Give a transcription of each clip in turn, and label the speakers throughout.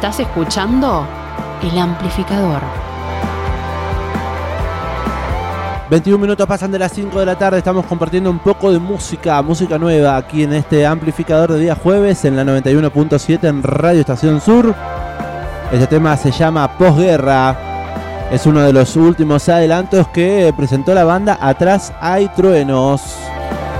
Speaker 1: Estás escuchando El Amplificador.
Speaker 2: 21 minutos pasan de las 5 de la tarde, estamos compartiendo un poco de música, música nueva aquí en este amplificador de día jueves en la 91.7 en Radio Estación Sur. Este tema se llama Posguerra. Es uno de los últimos adelantos que presentó la banda Atrás hay truenos.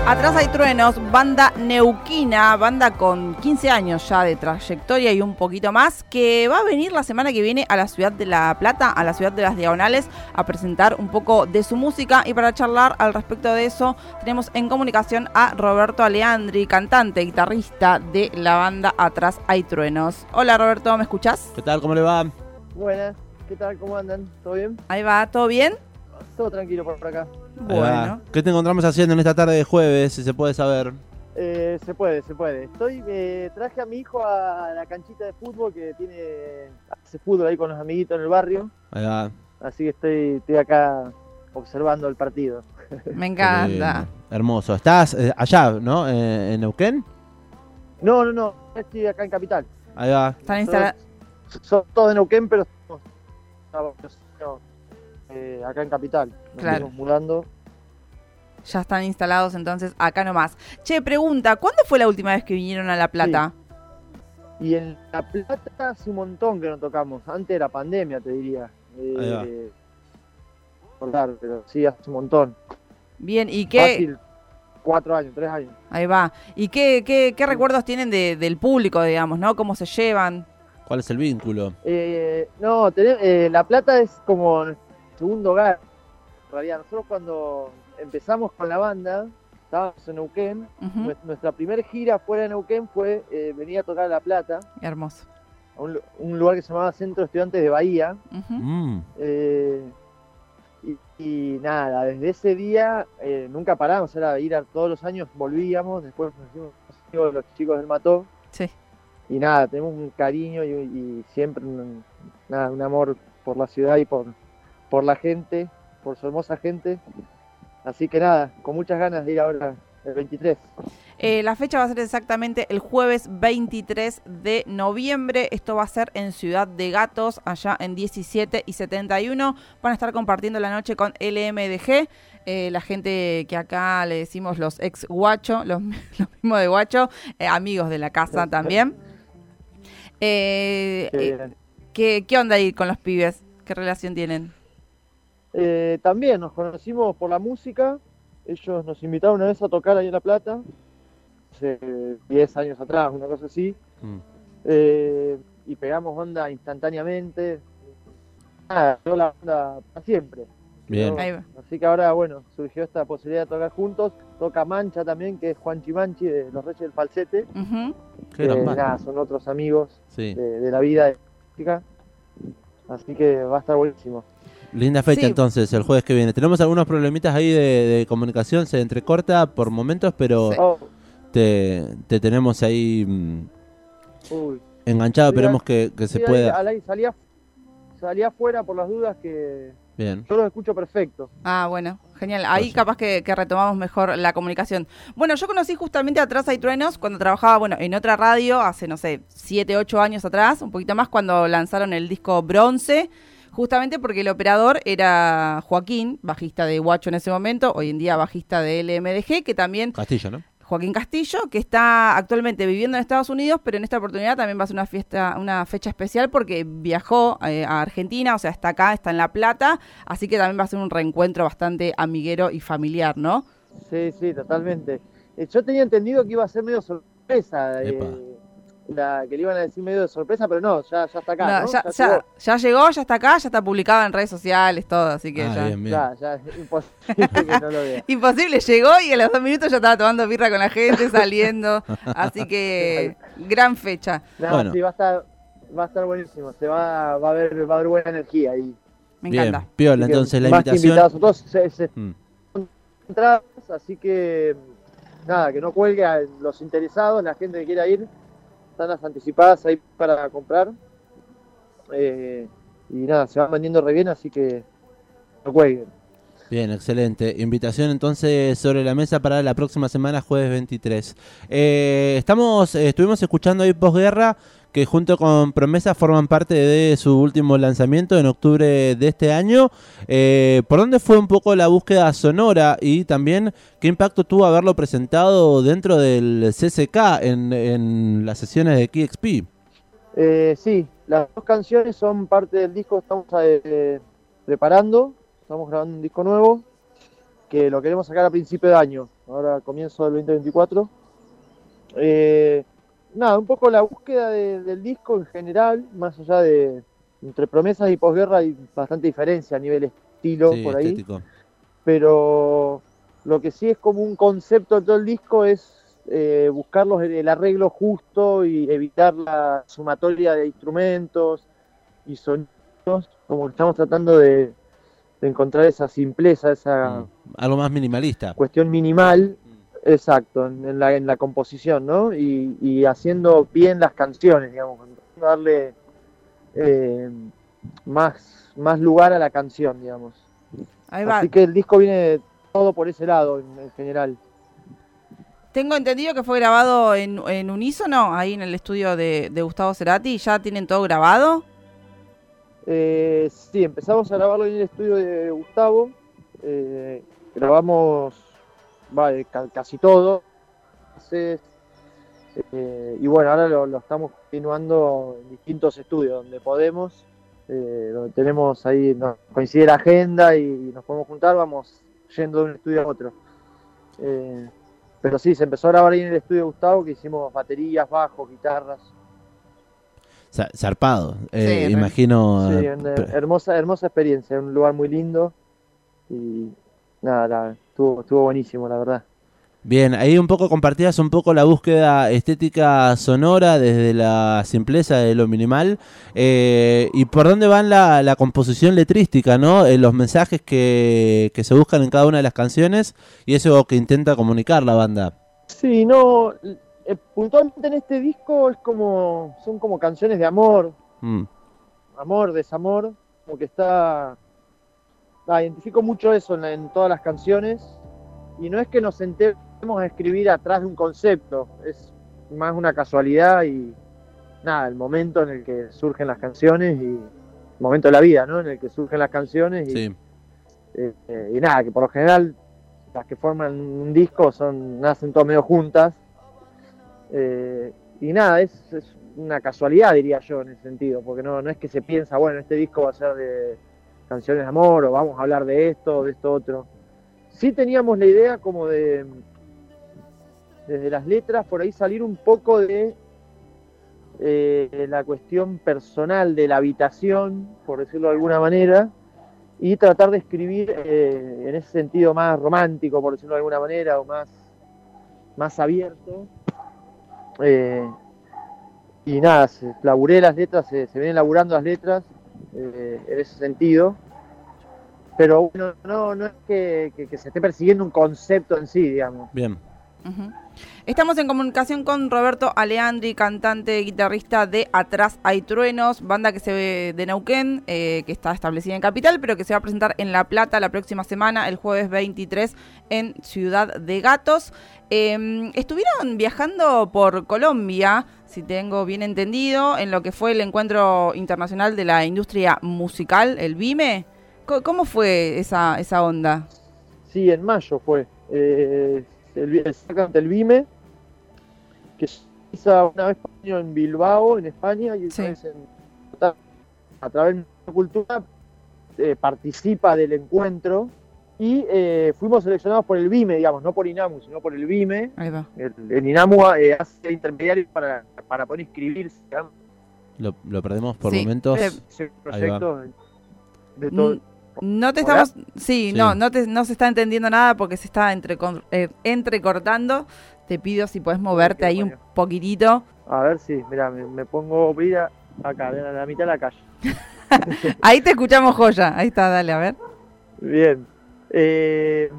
Speaker 3: Atrás hay truenos, banda neuquina, banda con 15 años ya de trayectoria y un poquito más, que va a venir la semana que viene a la ciudad de La Plata, a la ciudad de las Diagonales, a presentar un poco de su música. Y para charlar al respecto de eso, tenemos en comunicación a Roberto Aleandri, cantante, guitarrista de la banda Atrás hay truenos. Hola Roberto, ¿me escuchás?
Speaker 2: ¿Qué tal? ¿Cómo le va?
Speaker 4: Buenas, ¿qué tal? ¿Cómo andan? ¿Todo bien?
Speaker 3: Ahí va, ¿todo bien?
Speaker 4: Todo tranquilo por acá.
Speaker 3: Bueno.
Speaker 2: ¿Qué te encontramos haciendo en esta tarde de jueves, si se puede saber?
Speaker 4: Eh, se puede, se puede. Estoy, eh, traje a mi hijo a la canchita de fútbol que tiene, hace fútbol ahí con los amiguitos en el barrio.
Speaker 2: Ahí va.
Speaker 4: Así que estoy, estoy acá observando el partido.
Speaker 3: Me encanta.
Speaker 2: Hermoso. ¿Estás eh, allá, no? Eh, ¿En Neuquén?
Speaker 4: No, no, no, estoy acá en Capital.
Speaker 2: Ahí va.
Speaker 3: Están instalados.
Speaker 4: Son, son todos de Neuquén, pero estamos, estamos, eh, acá en Capital. Nos
Speaker 3: Claro.
Speaker 4: estamos mudando.
Speaker 3: Ya están instalados entonces acá nomás. Che, pregunta, ¿cuándo fue la última vez que vinieron a La Plata?
Speaker 4: Y en La Plata hace un montón que no tocamos. Antes era pandemia, te diría. Eh,
Speaker 2: Ahí va.
Speaker 4: recordar, pero sí, hace un montón.
Speaker 3: Bien, ¿y qué?
Speaker 4: Fácil, cuatro años, tres años.
Speaker 3: Ahí va. ¿Y qué, qué, qué recuerdos tienen de- del público, digamos, no? ¿Cómo se llevan?
Speaker 2: ¿Cuál es el vínculo?
Speaker 4: Eh, no, tené- eh, La Plata es como segundo hogar. En realidad, nosotros cuando empezamos con la banda, estábamos en Neuquén. Nuestra primera gira fuera de Neuquén fue eh, venir a tocar a La Plata,
Speaker 3: Hermoso.
Speaker 4: a un, lu- un lugar que se llamaba Centro de Estudiantes de Bahía.
Speaker 2: Mm,
Speaker 4: Eh, y, y nada, desde ese día eh, nunca paramos, era ir a todos los años, volvíamos, después nos hicimos amigos de los chicos del Mató.
Speaker 3: Sí.
Speaker 4: Y nada, tenemos un cariño y, y siempre un, nada, un amor por la ciudad y por, por la gente, por su hermosa gente. Así que nada, con muchas ganas de ir ahora el 23.
Speaker 3: Eh, la fecha va a ser exactamente el jueves 23 de noviembre. Esto va a ser en Ciudad de Gatos, allá en 17 y 71. Van a estar compartiendo la noche con LMDG. eh, la gente que acá le decimos los ex guacho, los, los mismos de guacho, eh, amigos de la casa también. Eh.
Speaker 4: ¿qué,
Speaker 3: ¿Qué onda ahí con los pibes? ¿Qué relación tienen?
Speaker 4: Eh, también nos conocimos por la música. Ellos nos invitaron una vez a tocar ahí en La Plata, hace 10 años atrás, una cosa así.
Speaker 2: mm.
Speaker 4: Eh, y pegamos onda instantáneamente. Nada, quedó la onda para siempre.
Speaker 2: Bien.
Speaker 4: Así que ahora, bueno, surgió esta posibilidad de tocar juntos. Toca Mancha también, que es Juan Chimanchi de Los Reyes del Falsete.
Speaker 2: Gran
Speaker 4: Eh,
Speaker 2: banda.
Speaker 4: nada, son otros amigos
Speaker 2: Sí.
Speaker 4: de, de la vida de la música. Así que va a estar buenísimo.
Speaker 2: Linda fecha
Speaker 3: Sí.
Speaker 2: entonces, el jueves que viene. Tenemos algunos problemitas ahí de, de comunicación, se entrecorta por momentos, pero
Speaker 3: Sí.
Speaker 4: Oh,
Speaker 2: te, te tenemos ahí mm,
Speaker 4: uy.
Speaker 2: enganchado. Esperemos que, que se
Speaker 4: ahí-
Speaker 2: pueda.
Speaker 4: aire salía, salía afuera por las dudas que
Speaker 2: Bien.
Speaker 4: yo los escucho perfecto.
Speaker 3: Ah, bueno, genial. Ahí
Speaker 2: Pues-
Speaker 3: capaz que, que retomamos mejor la comunicación. Bueno, yo conocí justamente Atrás hay Truenos cuando trabajaba, bueno, en otra radio, hace, no sé, 7, 8 años atrás, un poquito más, cuando lanzaron el disco Bronce, justamente porque el operador era Joaquín, bajista de Guacho en ese momento, hoy en día bajista de LMDG, que también
Speaker 2: Castillo, ¿no?
Speaker 3: Joaquín Castillo, que está actualmente viviendo en Estados Unidos, pero en esta oportunidad también va a ser una fiesta, una fecha especial porque viajó eh, a Argentina, o sea, está acá, está en La Plata, así que también va a ser un reencuentro bastante amiguero y familiar, ¿no?
Speaker 4: Sí, sí, totalmente. Eh, yo tenía entendido que iba a ser medio sorpresa, eh, la, que le iban a decir medio de sorpresa, pero no, ya, ya está acá.
Speaker 3: No,
Speaker 4: ¿no?
Speaker 3: ya,
Speaker 4: Ya
Speaker 3: ya-
Speaker 4: llegó.
Speaker 3: ya llegó, ya está acá, ya está publicado en redes sociales, todo, así que
Speaker 2: Ah,
Speaker 3: ya.
Speaker 2: bien, bien.
Speaker 4: Ya, ya, es imposible que no lo vea.
Speaker 3: Imposible, llegó y a los dos minutos ya estaba tomando birra con la gente, saliendo, así que gran fecha,
Speaker 4: No,
Speaker 2: Bueno.
Speaker 4: sí, va a estar, va a estar buenísimo. Se va, va a haber, va a haber buena energía ahí.
Speaker 3: me
Speaker 2: Bien,
Speaker 3: encanta.
Speaker 2: piola,
Speaker 4: Así
Speaker 2: entonces la invitación.
Speaker 4: invitados, todos se, se
Speaker 2: Mm.
Speaker 4: entradas, así que nada, que no cuelgue a los interesados, la gente que quiera ir, anticipadas ahí para comprar. Eh, y nada, se van vendiendo re bien, así que no cuelguen.
Speaker 2: Bien, excelente. Invitación entonces sobre la mesa para la próxima semana, jueves 23. Eh, estamos, eh, estuvimos escuchando ahí posguerra que junto con Promesa forman parte de su último lanzamiento en octubre de este año. Eh, ¿Por dónde fue un poco la búsqueda sonora y también qué impacto tuvo haberlo presentado dentro del CCK en, en las sesiones de KXP?
Speaker 4: Eh, sí, las dos canciones son parte del disco que estamos eh, preparando. Estamos grabando un disco nuevo que lo queremos sacar a principio de año, ahora comienzo del 2024. Eh, nada, un poco la búsqueda de- del disco en general, más allá de entre promesas y posguerra hay bastante diferencia a nivel estilo
Speaker 2: Sí,
Speaker 4: por ahí
Speaker 2: estético.
Speaker 4: pero lo que sí es como un concepto de todo el disco es eh, buscar los- el arreglo justo y evitar la sumatoria de instrumentos y sonidos, como que estamos tratando de, de encontrar esa simpleza, esa
Speaker 2: Mm, Algo más minimalista.
Speaker 4: cuestión minimal, exacto, en, la, en la composición, ¿no? Y, y haciendo bien las canciones, digamos, darle eh, más, más lugar a la canción, digamos.
Speaker 3: Ahí va.
Speaker 4: Así que el disco viene todo por ese lado en, en general.
Speaker 3: Tengo entendido que fue grabado en, en unísono, ahí en el estudio de, de Gustavo Cerati. ¿Ya tienen todo grabado?
Speaker 4: Eh, sí, empezamos a grabarlo en el estudio de Gustavo. eh, grabamos va, eh, ca- casi todo. Entonces, eh, y bueno, ahora lo, lo estamos continuando en distintos estudios donde podemos. eh, donde tenemos ahí, nos coincide la agenda y, nos podemos juntar, vamos yendo de un estudio a otro. Eh, pero sí, se empezó a grabar ahí en el estudio de Gustavo, que hicimos baterías, bajos, guitarras.
Speaker 2: Za- Zarpado. Eh,
Speaker 3: Sí,
Speaker 2: imagino.
Speaker 4: Sí, hermosa, hermosa experiencia, un lugar muy lindo y nada, la- estuvo, estuvo buenísimo, la verdad.
Speaker 2: Bien, ahí un poco compartías un poco la búsqueda estética sonora desde la simpleza de lo minimal eh, y por dónde van la, la composición letrística, ¿no? Eh, los mensajes que, que se buscan en cada una de las canciones y eso que intenta comunicar la banda.
Speaker 4: Sí, no, eh, puntualmente en este disco es como, son como canciones de amor,
Speaker 2: Mm,
Speaker 4: amor, desamor, como que está, ah, identifico mucho eso en, en todas las canciones y no es que nos sentemos a escribir atrás de un concepto, es más una casualidad y nada, el momento en el que surgen las canciones y el momento de la vida, ¿no? En el que surgen las canciones y,
Speaker 2: sí.
Speaker 4: eh, eh, y nada, que por lo general las que forman un disco son nacen todas medio juntas eh, y nada, es, es una casualidad diría yo en ese sentido, porque no, no es que se piensa, bueno, este disco va a ser de canciones de amor o vamos a hablar de esto de esto otro. Sí teníamos la idea como de desde las letras por ahí salir un poco de eh, la cuestión personal de la habitación, por decirlo de alguna manera, y tratar de escribir eh, en ese sentido más romántico, por decirlo de alguna manera, o más, más abierto. Eh, y nada, laburé las letras, se, se vienen laburando las letras eh, en ese sentido. Pero bueno, no, no es que, que- que se esté persiguiendo un concepto en sí, digamos.
Speaker 2: Bien.
Speaker 3: Estamos en comunicación con Roberto Aleandri, cantante, guitarrista de Atrás hay truenos, banda que se ve de Neuquén, eh, que está establecida en Capital, pero que se va a presentar en La Plata la próxima semana, el jueves 23, en Ciudad de Gatos. Eh, estuvieron viajando por Colombia, si tengo bien entendido, en lo que fue el encuentro internacional de la industria musical, el BIME. ¿Cómo fue esa, esa onda?
Speaker 4: Sí, en mayo fue. Eh, el, exactamente el BIME, que se hizo una vez por año en Bilbao, en España, y otra
Speaker 3: Sí.
Speaker 4: vez en a través de la cultura eh, participa del encuentro y eh, fuimos seleccionados por el BIME, digamos, no por INAMU, sino por el BIME.
Speaker 3: Ahí va.
Speaker 4: El, el INAMU eh, hace intermediario para, para poder inscribirse
Speaker 2: Lo, lo perdemos por
Speaker 3: Sí,
Speaker 2: momentos.
Speaker 3: eh,
Speaker 4: ese proyecto de, de todo.
Speaker 3: No te
Speaker 4: ¿Hola?
Speaker 3: estamos. Sí,
Speaker 2: Sí.
Speaker 3: no, no, te, no se está entendiendo nada porque se está entrecon- eh, entrecortando. Te pido si puedes moverte ahí un poquitito.
Speaker 4: A ver si, mira, me, me pongo vida acá, a la mitad de la calle.
Speaker 3: Ahí te escuchamos joya. Ahí está, dale, a ver.
Speaker 4: Bien. Eh,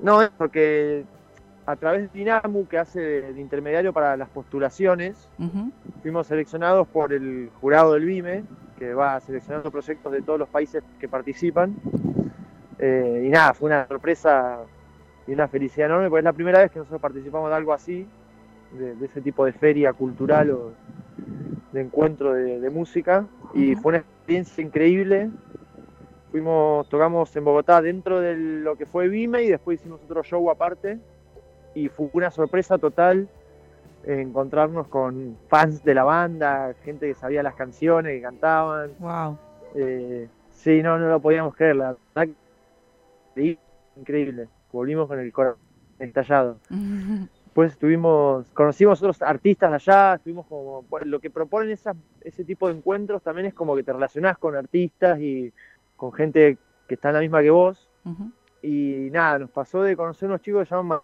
Speaker 4: no, es porque a través de Dinamu, que hace de intermediario para las postulaciones, fuimos seleccionados por el jurado del BIME, que va seleccionando proyectos de todos los países que participan. Eh, y nada, fue una sorpresa y una felicidad enorme, porque es la primera vez que nosotros participamos de algo así, de, de ese tipo de feria cultural o de encuentro de, de música. Y fue una experiencia increíble. Fuimos, tocamos en Bogotá dentro de lo que fue Vime y después hicimos otro show aparte. Y fue una sorpresa total eh, encontrarnos con fans de la banda, gente que sabía las canciones, que cantaban.
Speaker 3: Wow.
Speaker 4: Eh, sí, no, no lo podíamos creer, la verdad increíble. Volvimos con el corazón estallado. Después estuvimos, conocimos otros artistas allá, estuvimos como, lo que proponen esas, ese tipo de encuentros también es como que te relacionás con artistas y con gente que está en la misma que vos. Y nada, nos pasó de conocer unos chicos que se llaman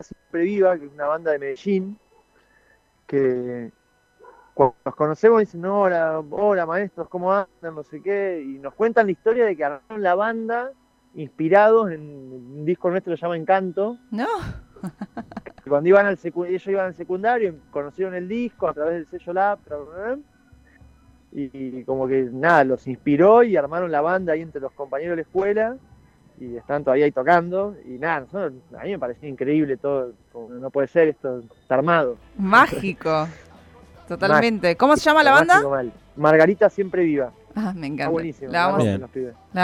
Speaker 4: Siempre Viva, que es una banda de Medellín, que cuando los conocemos dicen, no, hola, hola maestros, ¿cómo andan? No sé qué, y nos cuentan la historia de que armaron la banda inspirados en un disco nuestro que se llama Encanto,
Speaker 3: No.
Speaker 4: cuando iban al ellos iban al secundario, conocieron el disco a través del sello Lab, y, y como que nada, los inspiró y armaron la banda ahí entre los compañeros de la escuela, y están todavía ahí tocando, y nada, nosotros- a mí me pareció increíble todo, como no puede ser, esto está armado.
Speaker 3: Mágico. Totalmente. ¿Cómo se llama la banda?
Speaker 4: mal. Margarita siempre viva.
Speaker 3: Ah, me
Speaker 4: Está
Speaker 3: encanta.
Speaker 4: buenísimo.
Speaker 3: La vamos,
Speaker 4: la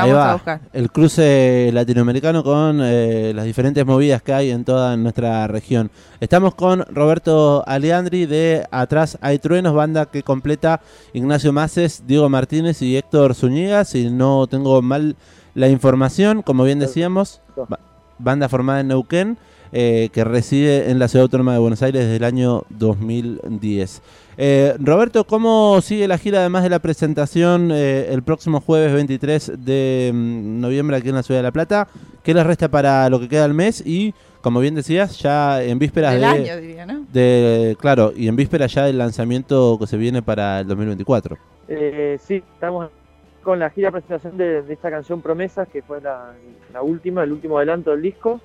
Speaker 3: vamos
Speaker 2: va.
Speaker 3: a buscar.
Speaker 2: El cruce latinoamericano con eh, las diferentes movidas que hay en toda nuestra región. Estamos con Roberto Aleandri de Atrás hay Truenos, banda que completa Ignacio Maces, Diego Martínez y Héctor Zúñiga. Si no tengo mal la información, como bien decíamos, ba- banda formada en Neuquén. eh, que reside en la Ciudad Autónoma de Buenos Aires desde el año 2010. Eh, Roberto, ¿cómo sigue la gira además de la presentación eh, el próximo jueves 23 de mm, noviembre aquí en la Ciudad de La Plata? ¿Qué les resta para lo que queda del mes? Y, como bien decías, ya en vísperas
Speaker 3: Del
Speaker 2: de,
Speaker 3: año, diría, ¿no?
Speaker 2: de- Claro, y en vísperas ya del lanzamiento que se viene para el 2024.
Speaker 4: Eh, sí, estamos con la gira presentación de, esta canción Promesas, que fue la, última, el último adelanto del disco.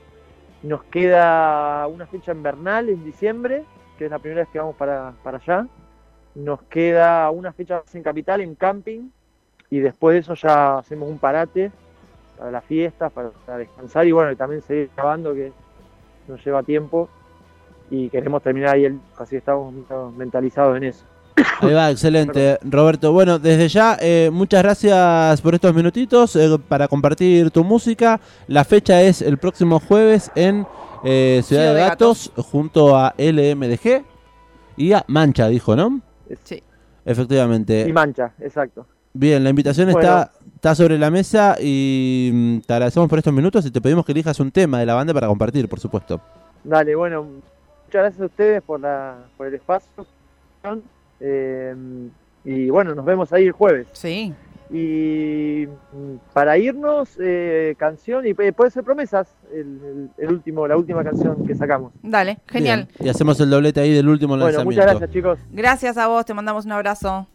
Speaker 4: Nos queda una fecha en Bernal, en diciembre, que es la primera vez que vamos para, allá. Nos queda una fecha en Capital, en camping, y después de eso ya hacemos un parate para las fiestas, para, descansar y bueno, y también seguir grabando, que nos lleva tiempo, y queremos terminar ahí el así estamos mentalizados en eso.
Speaker 2: Ahí va, excelente. Roberto, bueno, desde ya, eh, muchas gracias por estos minutitos eh, para compartir tu música. La fecha es el próximo jueves en eh, Ciudad, de,
Speaker 3: de
Speaker 2: Gatos, junto a LMDG y a Mancha, dijo, ¿no?
Speaker 3: Sí.
Speaker 2: Efectivamente.
Speaker 4: Y mancha, exacto.
Speaker 2: Bien, la invitación
Speaker 4: Bueno.
Speaker 2: está, está sobre la mesa y mm, te agradecemos por estos minutos y te pedimos que elijas un tema de la banda para compartir, por supuesto.
Speaker 4: Dale, bueno, muchas gracias a ustedes por, la, por el espacio. Eh, y bueno, nos vemos ahí el jueves.
Speaker 3: Sí.
Speaker 4: Y para irnos, eh, canción, y eh, puede ser promesas, el, el- el último, la última canción que sacamos.
Speaker 3: Dale, genial.
Speaker 2: Bien, Y hacemos el doblete ahí del último
Speaker 4: Bueno,
Speaker 2: lanzamiento.
Speaker 4: muchas gracias chicos.
Speaker 3: Gracias a vos, te mandamos un abrazo.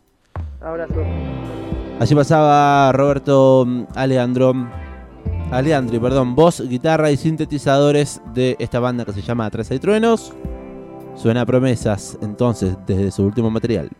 Speaker 4: Abrazo.
Speaker 2: Allí pasaba Roberto mm, Aleandro. Aleandri, perdón, voz, guitarra y sintetizadores de esta banda que se llama Atrás hay Truenos. Suena promesas, entonces, desde su último material.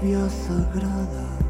Speaker 5: Lluvia sagrada.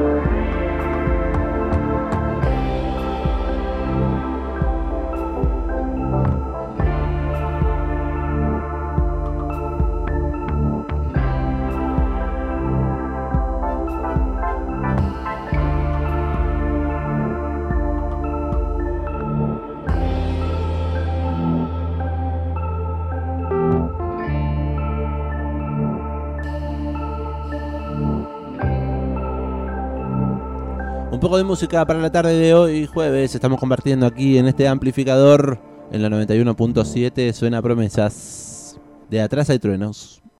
Speaker 2: Poco de música para la tarde de hoy, jueves. Estamos compartiendo aquí en este amplificador en la 91.7. Suena promesas. De atrás hay truenos.